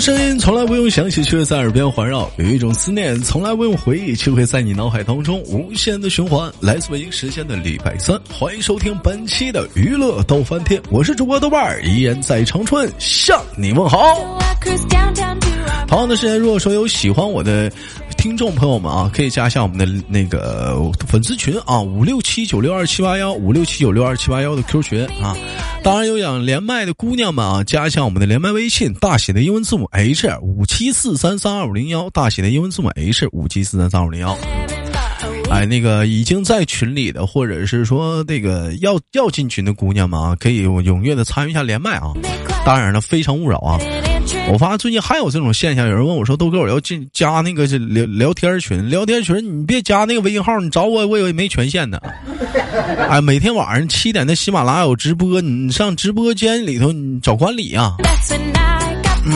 声音从来不用想起，却在耳边环绕；有一种思念从来不用回忆，却会在你脑海当中无限的循环。来自北京时间的礼拜三，欢迎收听本期的娱乐逗翻天，我是主播豆瓣儿，依然在长春向你问好。同样的时间，如果说有喜欢我的听众朋友们啊，可以加一下我们的那个粉丝群啊，五六七九六二七八幺五六七九六二七八幺的 Q 群啊。当然有想连麦的姑娘们啊，加一下我们的连麦微信，大写的英文字母 H 五七四三三二五零幺，大写的英文字母 H 五七四三三二五零幺。哎，那个已经在群里的，或者是说那个要要进群的姑娘们啊，可以踊跃的参与一下连麦啊。当然了，非诚勿扰啊。我发现最近还有这种现象，有人问我说：“豆哥，我要进加那个聊聊天群，聊天群你别加那个微信号，你找我我也没权限的。”哎，每天晚上七点的喜马拉雅有直播，你上直播间里头你找管理啊。嗯，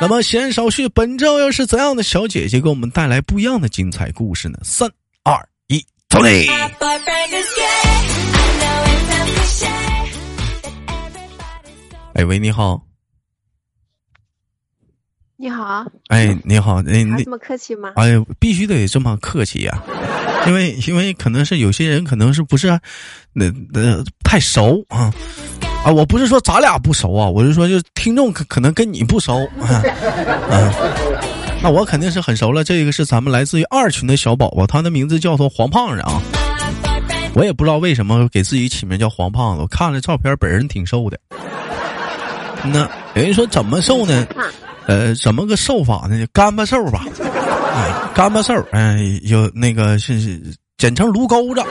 那么闲言少叙，本周又是怎样的小姐姐给我们带来不一样的精彩故事呢？三二一，走嘞！哎喂，你好。你好，哎，你好，哎，你这么客气吗？哎，必须得这么客气呀，因为因为可能是有些人可能是不是那那太熟啊啊！我不是说咱俩不熟啊，我是说就听众可可能跟你不熟啊，那我肯定是很熟了。这个是咱们来自于二群的小宝宝，他的名字叫做黄胖子啊。我也不知道为什么给自己起名叫黄胖子，我看了照片，本人挺瘦的。那有人说怎么瘦呢？呃，怎么个瘦法呢？干巴瘦吧，哎，干巴瘦，哎，有那个是是简称炉钩子。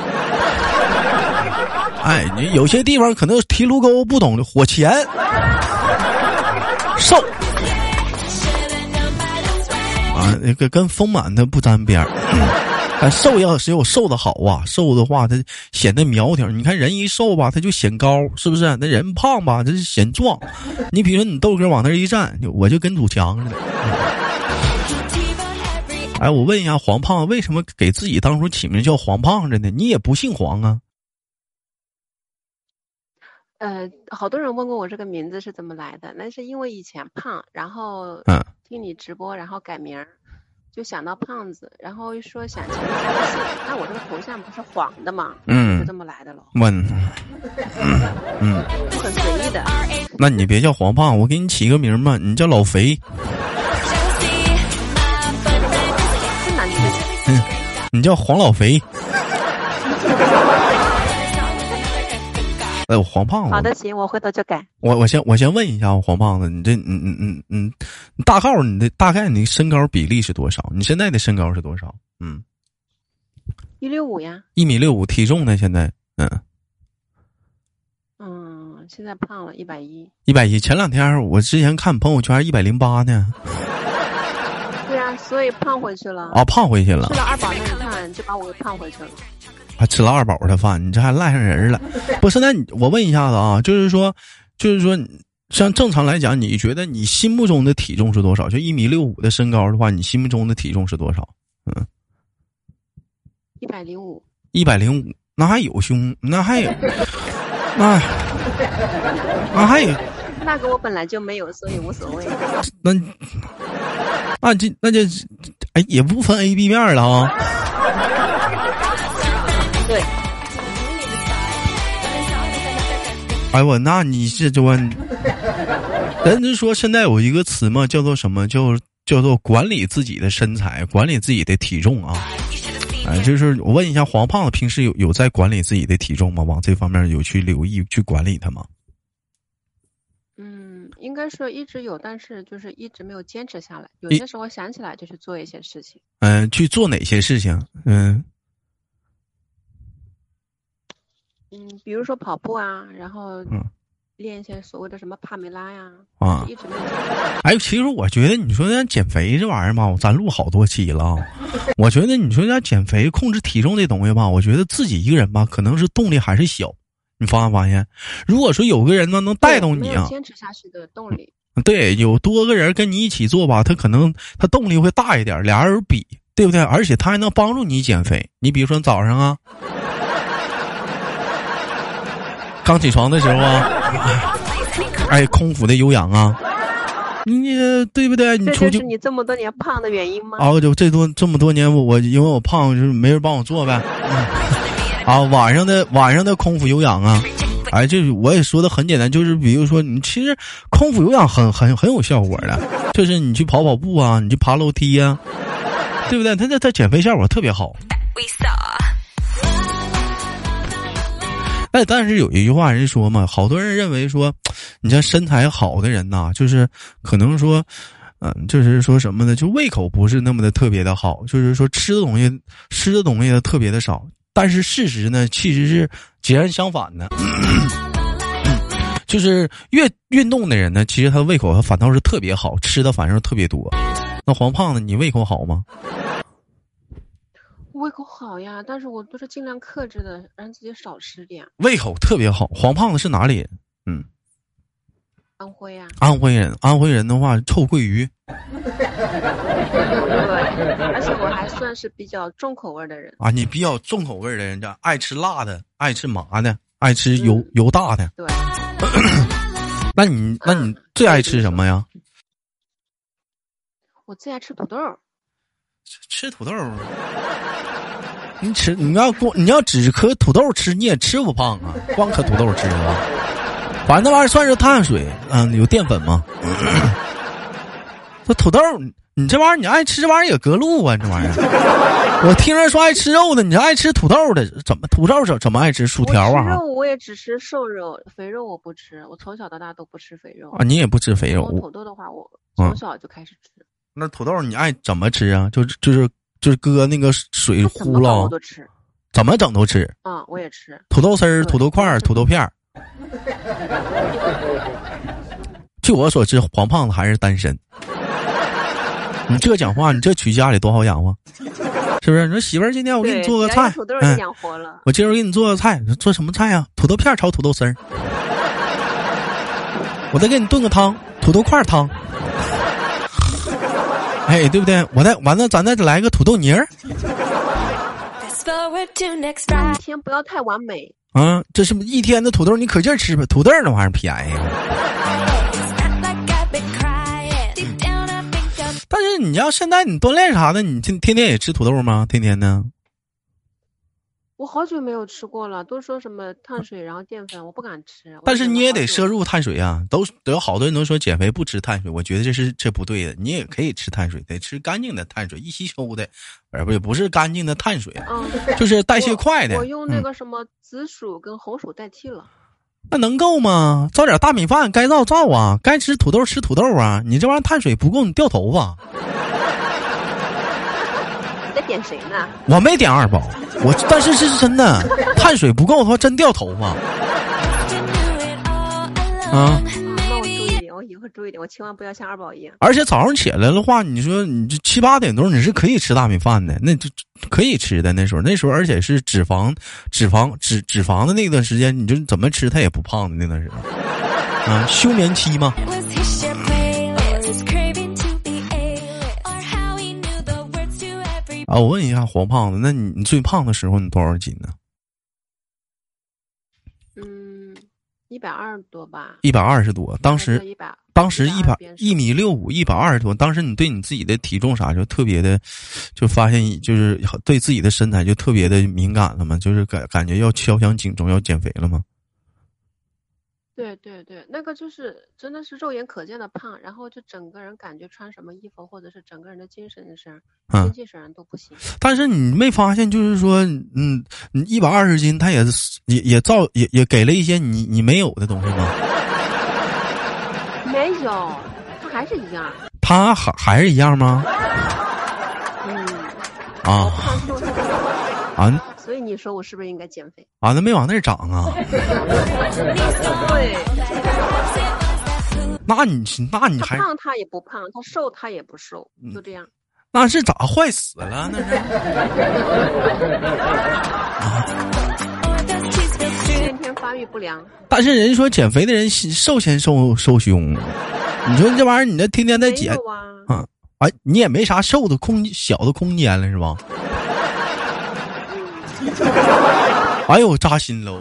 哎，你有些地方可能提炉钩不懂的火钳，瘦啊，那个跟丰满的不沾边儿。瘦要是有瘦的好啊，瘦的话它显得苗条。你看人一瘦吧，他就显高，是不是？那人胖吧，他就显壮。你比如说你豆哥往那一站，我就跟堵墙似的。哎，我问一下黄胖子，为什么给自己当初起名叫黄胖子呢？你也不姓黄啊？呃，好多人问过我这个名字是怎么来的，那是因为以前胖，然后嗯，听你直播，然后改名儿。就想到胖子，然后说想起个姓，那我这个头像不是黄的吗？嗯，就这么来的喽。问，嗯，很随意的。那你别叫黄胖，我给你起个名吧，你叫老肥。嗯，你叫黄老肥。哎，黄胖子。好的，行，我回头就改。我我先我先问一下黄胖子，你这嗯嗯嗯嗯，大号你的大概你身高比例是多少？你现在的身高是多少？嗯，一六五呀。一米六五，体重呢？现在嗯嗯，现在胖了一百一。一百一，前两天我之前看朋友圈一百零八呢。对啊，所以胖回去了。啊，胖回去了。吃了二宝那一看就把我给胖回去了。还吃了二宝的饭，你这还赖上人了？不是？那我问一下子啊，就是说，就是说，像正常来讲，你觉得你心目中的体重是多少？就一米六五的身高的话，你心目中的体重是多少？嗯，一百零五。一百零五，那还有胸？那还有？那那还有？那个我本来就没有，所以无所谓。那那这那就哎，也不分 A B 面了啊。对，哎我那你是这问，人家说现在有一个词嘛，叫做什么？叫叫做管理自己的身材，管理自己的体重啊。哎，就是我问一下黄胖子，平时有有在管理自己的体重吗？往这方面有去留意去管理它吗？嗯，应该说一直有，但是就是一直没有坚持下来。有些时候想起来就去做一些事情。嗯，去做哪些事情？嗯。嗯，比如说跑步啊，然后嗯练一些所谓的什么帕梅拉呀，啊，一直练。哎，其实我觉得你说咱减肥这玩意儿吧，咱录好多期了。我觉得你说咱减肥控制体重这东西吧，我觉得自己一个人吧，可能是动力还是小。你发没发现？如果说有个人呢，能带动你啊，坚持下去的动力。对，有多个人跟你一起做吧，他可能他动力会大一点，俩人比，对不对？而且他还能帮助你减肥。你比如说早上啊。刚起床的时候啊，哎，空腹的有氧啊，你对不对？你这就是你这么多年胖的原因吗？啊，就这多这么多年，我我因为我胖，就是没人帮我做呗。啊，晚上的晚上的空腹有氧啊，哎，这我也说的很简单，就是比如说你其实空腹有氧很很很有效果的，就是你去跑跑步啊，你去爬楼梯呀，对不对？它它它减肥效果特别好。哎，但是有一句话人说嘛，好多人认为说，你像身材好的人呐，就是可能说，嗯，就是说什么呢？就胃口不是那么的特别的好，就是说吃的东西吃的东西特别的少。但是事实呢，其实是截然相反的，就是越运动的人呢，其实他的胃口反倒是特别好，吃的反正特别多。那黄胖子，你胃口好吗？胃口好呀，但是我都是尽量克制的，让自己少吃点。胃口特别好，黄胖子是哪里人？嗯，安徽啊。安徽人，安徽人的话臭鳜鱼。对，而且我还算是比较重口味的人。啊，你比较重口味的人，这爱吃辣的，爱吃麻的，爱吃油油大的。对。那你那你最爱吃什么呀？我最爱吃土豆。吃土豆。你吃，你要光你要只磕土豆吃，你也吃不胖啊。光磕土豆吃啊，反正那玩意儿算是碳水，嗯，有淀粉吗？这土豆，你这玩意儿你爱吃这玩意儿也隔路啊，这玩意儿。我听人说爱吃肉的，你爱吃土豆的，怎么土豆怎怎么爱吃薯条啊？肉我也只吃瘦肉，肥肉我不吃。我从小到大都不吃肥肉啊。你也不吃肥肉？土豆的话，我从小就开始吃。那土豆你爱怎么吃啊？就就是。就是搁那个水呼了，怎么整都吃。啊，我也吃土豆丝儿、土豆块儿、土豆片儿。据我所知，黄胖子还是单身。你这讲话，你这娶家里多好养活，是不是？你说媳妇儿，今天我给你做个菜，嗯，我今儿给你做个菜，做什么菜呀？土豆片炒土豆丝儿。我再给你炖个汤，土豆块汤。哎，对不对？我再完了，咱再来个土豆泥儿。一天不要太完美。啊，这是一天的土豆，你可劲儿吃吧。土豆那玩意儿便宜。但是你要现在你锻炼啥的，你天天天也吃土豆吗？天天的。我好久没有吃过了，都说什么碳水，然后淀粉，我不敢吃。但是你也得摄入碳水啊，都都有好多人都说减肥不吃碳水，我觉得这是这不对的。你也可以吃碳水，得吃干净的碳水，易吸收的，而不是不是干净的碳水，就是代谢快的。我用那个什么紫薯跟红薯代替了，那能够吗？造点大米饭，该造造啊，该吃土豆吃土豆啊。你这玩意儿碳水不够，你掉头发。在点谁呢？我没点二宝。我但是这是真的，碳水不够的话，真掉头发。啊，那我注意点，我以后注意点，我千万不要像二宝一样。而且早上起来的话，你说你这七八点钟你是可以吃大米饭的，那就可以吃的。那时候那时候，而且是脂肪、脂肪、脂脂肪的那段时间，你就怎么吃它也不胖的那段时间。啊，休眠期吗？啊，我问一下黄胖子，那你你最胖的时候你多少斤呢？嗯，一百二十多吧。一百二十多，当时，当时一百一米六五，一百二十多。当时你对你自己的体重啥就特别的，就发现就是对自己的身材就特别的敏感了吗？就是感感觉要敲响警钟要减肥了吗？对对对，那个就是真的是肉眼可见的胖，然后就整个人感觉穿什么衣服或者是整个人的精神神、精气神都不行。但是你没发现，就是说，嗯，你一百二十斤，他也也也造也也给了一些你你没有的东西吗？没有，他还是一样。他还还是一样吗？嗯。啊。啊。所以你说我是不是应该减肥？啊，那没往那儿长啊。对。那你那你还胖他也不胖，他瘦他也不瘦，就这样。那是咋坏死了？那是。先天发育不良。但是人说减肥的人瘦先瘦瘦胸，你说这玩意儿你这天天在减啊？哎，你也没啥瘦的空小的空间了是吧？哎呦，扎心喽！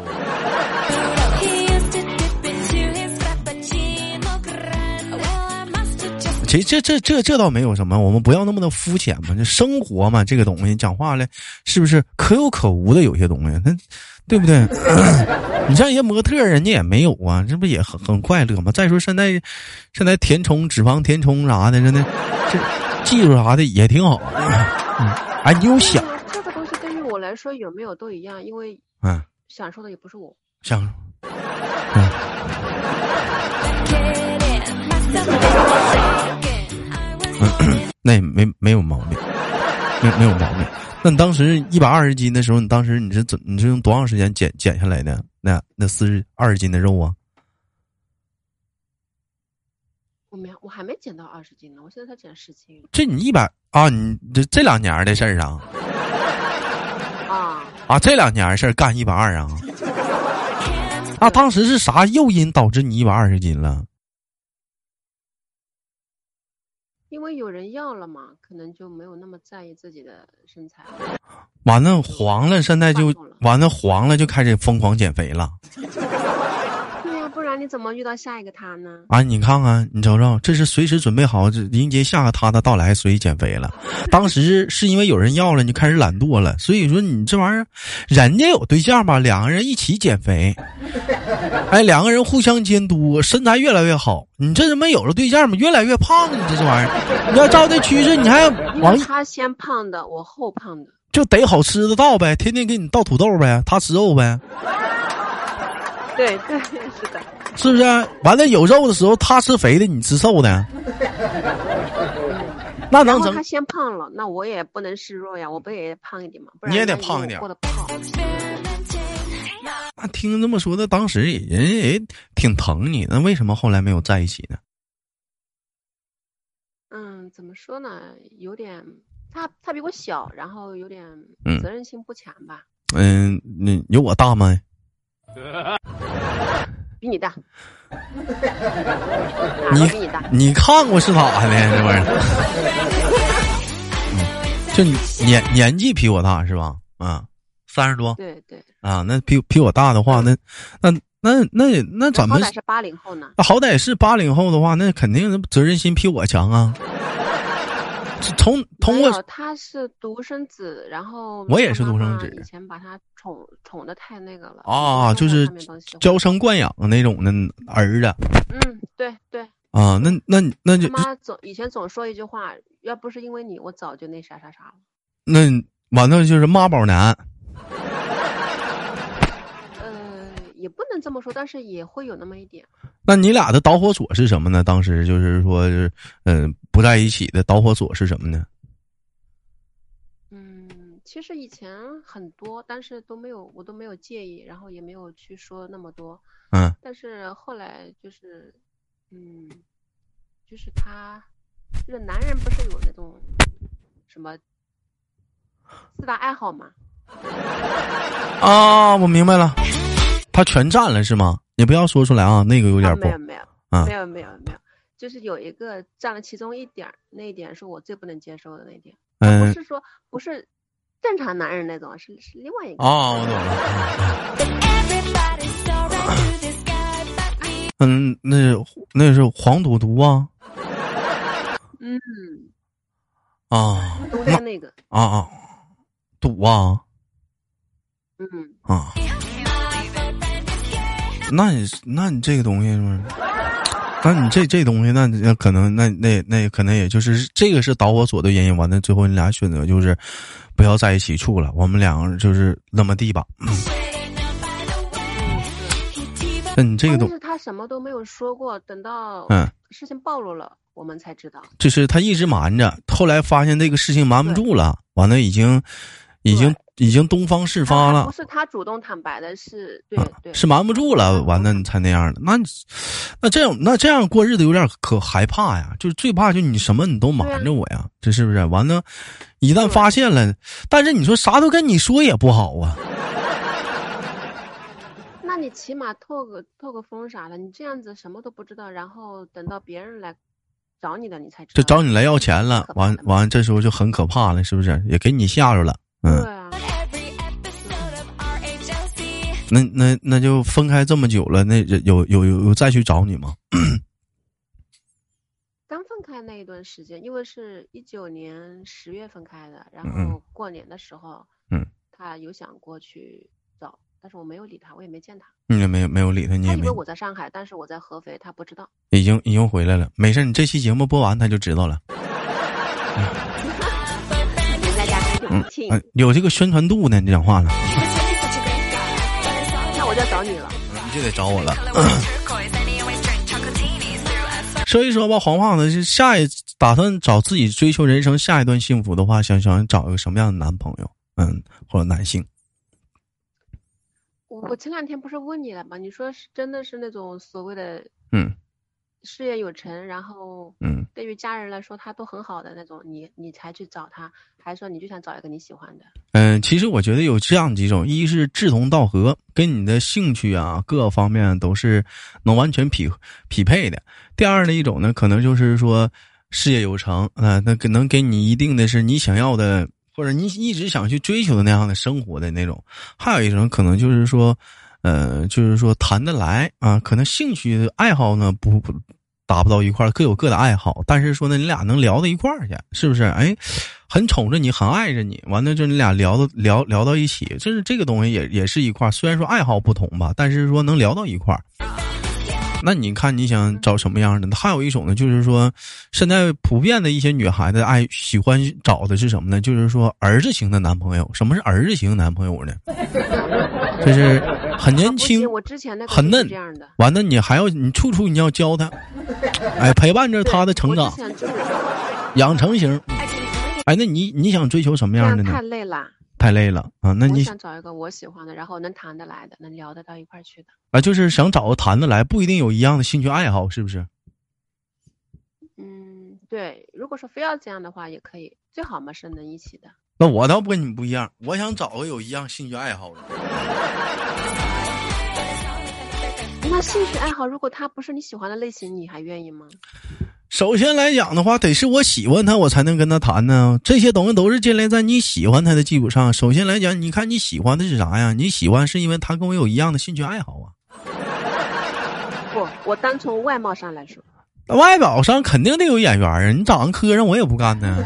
其实这这这这倒没有什么，我们不要那么的肤浅嘛。这生活嘛，这个东西讲话了，是不是可有可无的？有些东西，那对不对？你像一些模特，人家也没有啊，这不也很很快乐吗？再说现在，现在填充脂肪填充啥的，真的，这技术啥的也挺好。哎，你有想来说有没有都一样，因为嗯，享受的也不是我，享受。那也没没有毛病，没没有毛病。那你当时一百二十斤的时候，你当时你是怎你是用多长时间减减下来的？那那四十二十斤的肉啊？我没我还没减到二十斤呢，我现在才减十斤。这你一百啊？你这这两年的事儿啊？啊啊！这两年事儿干一百二啊？啊当时是啥诱因导致你一百二十斤了？因为有人要了嘛，可能就没有那么在意自己的身材。完了黄了，现在就完了黄了，就开始疯狂减肥了。对呀，不然你怎么遇到下一个他呢？啊，你看看，你瞅瞅，这是随时准备好迎接下个他的到来，所以减肥了。当时是因为有人要了，你开始懒惰了。所以说你这玩意儿，人家有对象吧，两个人一起减肥，哎，两个人互相监督，身材越来越好。你这他妈有了对象嘛，越来越胖？你这这玩意儿，你要照这趋势，你还要往他先胖的，我后胖的，就得好吃的倒呗，天天给你倒土豆呗，他吃肉呗。对对是的。是不是？完了有肉的时候，他吃肥的，你吃瘦的，那能整？他先胖了，那我也不能示弱呀，我不也胖一点吗？你也得胖一点。过得不好。那听这么说，的，当时人也挺疼你，那为什么后来没有在一起呢？嗯，怎么说呢？有点他他比我小，然后有点责任心不强吧。嗯，那有我大吗？比你大，你比你大，你看过是咋的？这玩意儿，就年年纪比我大是吧？啊，三十多。对对。啊，那比比我大的话，那那那那那怎么？好歹是八零后呢。那好歹是八零后的话，那肯定责任心比我强啊。从通过他是独生子，然后我也是独生子，以前把他宠宠的太那个了啊，就是娇生惯养的那种的儿子。嗯，对对。啊，那那那就妈总以前总说一句话，要不是因为你，我早就那啥啥啥了。那完了就是妈宝男。呃，也不能这么说，但是也会有那么一点。那你俩的导火索是什么呢？当时就是说，嗯。不在一起的导火索是什么呢？嗯，其实以前很多，但是都没有，我都没有介意，然后也没有去说那么多。嗯。但是后来就是，嗯，就是他，就是男人不是有那种什么四大爱好吗？啊，我明白了，他全占了是吗？你不要说出来啊，那个有点不。没有没有，没有没有没有。就是有一个占了其中一点儿，那一点是我最不能接受的那一点。嗯，不是说不是正常男人那种，是是另外一个。哦，我懂了。嗯，那那是黄赌毒啊。嗯。啊。冬天那个。啊啊，赌啊。嗯。啊。那你那你这个东西是？那你这这东西，那那可能，那那那可能也就是这个是导火索的原因。完了，最后你俩选择就是不要在一起处了，我们两个就是那么地吧。那你这个东，是他什么都没有说过，等到嗯事情暴露了，我们才知道。就是他一直瞒着，后来发现这个事情瞒不住了，完了已经已经。已经东方事发了，不是他主动坦白的，是对对，是瞒不住了，完了你才那样的。那那这样那这样过日子有点可害怕呀，就是最怕就你什么你都瞒着我呀，这是不是？完了，一旦发现了，但是你说啥都跟你说也不好啊。那你起码透个透个风啥的，你这样子什么都不知道，然后等到别人来找你的，你才知道。就找你来要钱了，完完这时候就很可怕了，是不是？也给你吓着了，嗯。那那那就分开这么久了，那有有有有再去找你吗？刚分开开那一段时间，因为是一九年十月分开的，然后过年的时候，嗯，他有想过去找，但是我没有理他，我也没见他。你也没有没有理他，你也没。以为我在上海，但是我在合肥，他不知道。已经已经回来了，没事，你这期节目播完他就知道了。嗯，有这个宣传度呢，你讲话了。那我就找你了。你就得找我了。说一说吧，黄胖子是下一打算找自己追求人生下一段幸福的话，想想找一个什么样的男朋友？嗯，或者男性。我我前两天不是问你了吗？你说是真的是那种所谓的嗯，事业有成，然后嗯，对于家人来说他都很好的那种，你你才去找他，还是说你就想找一个你喜欢的？嗯，其实我觉得有这样几种：一是志同道合，跟你的兴趣啊各个方面都是能完全匹匹配的；第二的一种呢，可能就是说事业有成啊，那能给你一定的是你想要的。或者你一直想去追求的那样的生活的那种，还有一种可能就是说，呃，就是说谈得来啊，可能兴趣爱好呢不不达不到一块儿，各有各的爱好，但是说呢，你俩能聊到一块儿去，是不是？哎，很宠着你，很爱着你，完了就你俩聊到聊聊到一起，就是这个东西也也是一块儿，虽然说爱好不同吧，但是说能聊到一块儿。那你看你想找什么样的？还有一种呢，就是说，现在普遍的一些女孩子爱喜欢找的是什么呢？就是说儿子型的男朋友。什么是儿子型男朋友呢？就是很年轻，我之前很嫩，完了你还要你处处你要教他，哎，陪伴着他的成长，养成型。哎，那你你想追求什么样的呢？太累了。太累了啊！那你想找一个我喜欢的，然后能谈得来的，能聊得到一块去的啊？就是想找个谈得来，不一定有一样的兴趣爱好，是不是？嗯，对。如果说非要这样的话，也可以，最好嘛是能一起的。那我倒不跟你们不一样，我想找个有一样兴趣爱好的。那兴趣爱好，如果他不是你喜欢的类型，你还愿意吗？首先来讲的话，得是我喜欢他，我才能跟他谈呢。这些东西都是建立在你喜欢他的基础上。首先来讲，你看你喜欢的是啥呀？你喜欢是因为他跟我有一样的兴趣爱好啊？不，我单从外貌上来说，外表上肯定得有眼缘啊！你长得磕碜，我也不干呢。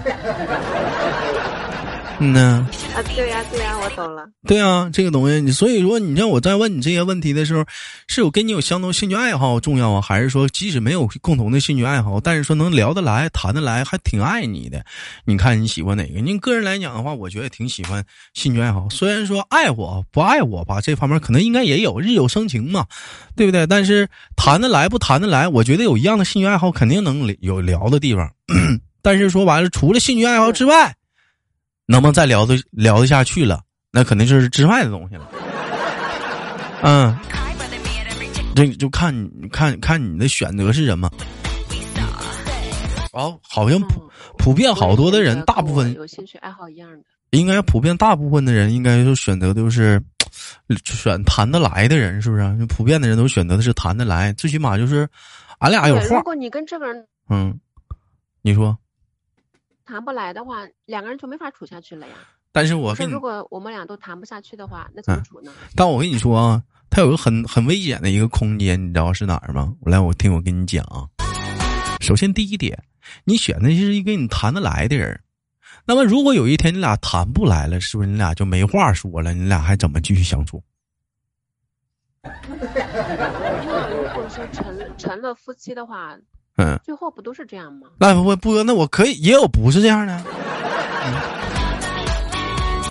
嗯呢？啊，对呀，对呀，我懂了。对啊，这个东西，你所以说，你像我在问你这些问题的时候，是有跟你有相同兴趣爱好重要啊，还是说即使没有共同的兴趣爱好，但是说能聊得来、谈得来，还挺爱你的？你看你喜欢哪个？您个人来讲的话，我觉得挺喜欢兴趣爱好。虽然说爱我不爱我吧，这方面可能应该也有日久生情嘛，对不对？但是谈得来不谈得来，我觉得有一样的兴趣爱好，肯定能有聊的地方。但是说完了，除了兴趣爱好之外。能不能再聊得聊得下去了？那肯定就是之外的东西了。嗯，这就看你看看你的选择是什么。哦，好像普普遍好多的人，大部分有兴趣爱好一样的。应该普遍大部分的人应该就选择都是 选谈得来的人，是不是？普遍的人都选择的是谈得来，最起码就是俺俩有话。如果你跟这个人，嗯，你说。谈不来的话，两个人就没法处下去了呀。但是我如果我们俩都谈不下去的话，那怎么处呢？但我跟你说啊，他有个很很危险的一个空间，你知道是哪儿吗？我来，我听我跟你讲啊。首先第一点，你选的是一个你谈得来的人。那么如果有一天你俩谈不来了，是不是你俩就没话说了？你俩还怎么继续相处？如果说成成了夫妻的话。嗯，最后不都是这样吗？那不不，那我可以也有不是这样的，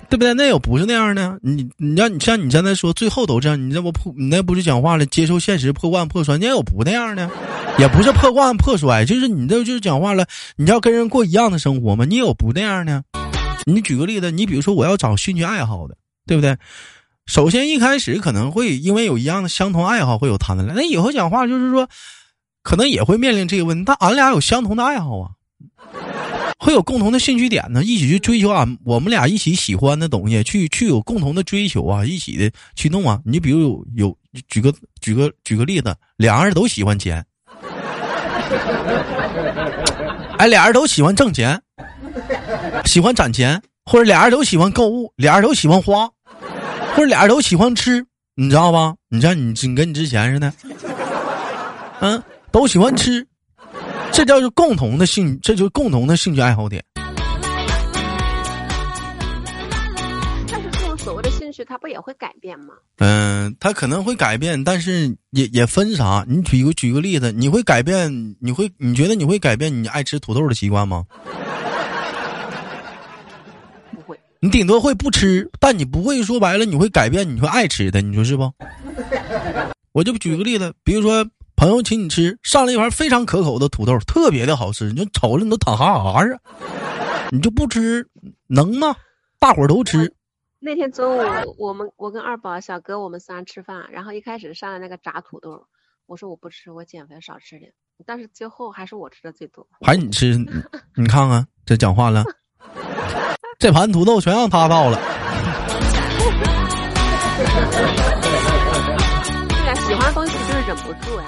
对不对？那有不是那样的。你你让你像你现在说最后都这样，你这不破，你那不是讲话了？接受现实，破罐破摔。你也有不那样的，也不是破罐破摔，就是你这就是讲话了。你要跟人过一样的生活吗？你有不那样的？你举个例子，你比如说我要找兴趣爱好的，对不对？首先一开始可能会因为有一样的相同爱好会有谈得来，那以后讲话就是说。可能也会面临这个问题，但俺俩有相同的爱好啊，会有共同的兴趣点呢，一起去追求俺我们俩一起喜欢的东西，去去有共同的追求啊，一起的去弄啊。你比如有有举个举个举个例子，俩人都喜欢钱，哎，俩人都喜欢挣钱，喜欢攒钱，或者俩人都喜欢购物，俩人都喜欢花，或者俩人都喜欢吃，你知道吧？你像你你跟你之前似的，嗯。都喜欢吃，这叫是共同的兴，这就是共同的兴趣爱好点。但是这种所谓的兴趣，它不也会改变吗？嗯，它可能会改变，但是也也分啥。你举个举个例子，你会改变？你会你觉得你会改变你爱吃土豆的习惯吗？不会。你顶多会不吃，但你不会说白了，你会改变，你会爱吃的，你说是不？我就举个例子，比如说。朋友请你吃，上了一盘非常可口的土豆，特别的好吃，你就瞅着你都淌哈哈啊，你就不吃能吗？大伙儿都吃。那天中午，我们我跟二宝、小哥我们仨吃饭，然后一开始上了那个炸土豆，我说我不吃，我减肥少吃点，但是最后还是我吃的最多。还你吃？你看看这讲话了，这盘土豆全让他倒了。对呀，喜欢的东西就是忍不住呀。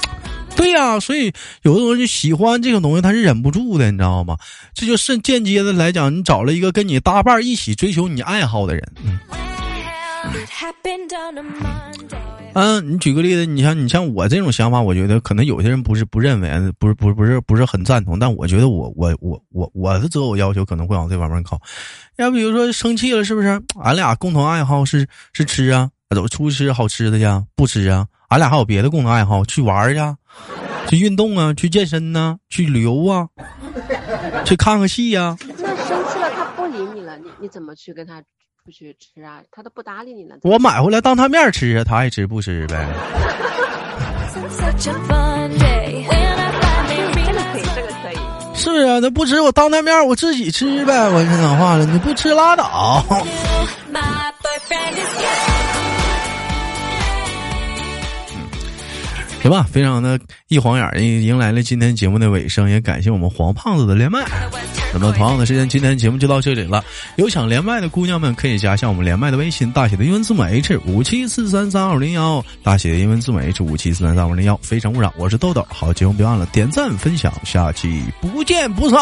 对呀，所以有的东西喜欢这个东西，他是忍不住的，你知道吗？这就是间接的来讲，你找了一个跟你搭伴一起追求你爱好的人。嗯，你举个例子，你像你像我这种想法，我觉得可能有些人不是不认为，不是不是不是不是很赞同，但我觉得我我我我我的择偶要求可能会往这方面靠。要比如说生气了，是不是？俺俩共同爱好是是吃啊，走出去吃好吃的去，不吃啊？俺俩还有别的共同爱好，去玩去，去运动啊，去健身呢，去旅游啊，去看个戏呀。那生气了，他不理你了，你你怎么去跟他出去吃啊？他都不搭理你了。我买回来当他面吃啊，他爱吃不吃呗。是啊，那不吃，我当他面我自己吃呗。我说讲话了，你不吃拉倒。行吧，非常的一晃眼迎迎来了今天节目的尾声，也感谢我们黄胖子的连麦。那么同样的时间，今天节目就到这里了。有想连麦的姑娘们可以加一下我们连麦的微信，大写的英文字母 H 五七四三三二零幺，大写的英文字母 H 五七四三三二零幺。非诚勿扰，我是豆豆。好，节目别忘了点赞分享，下期不见不散。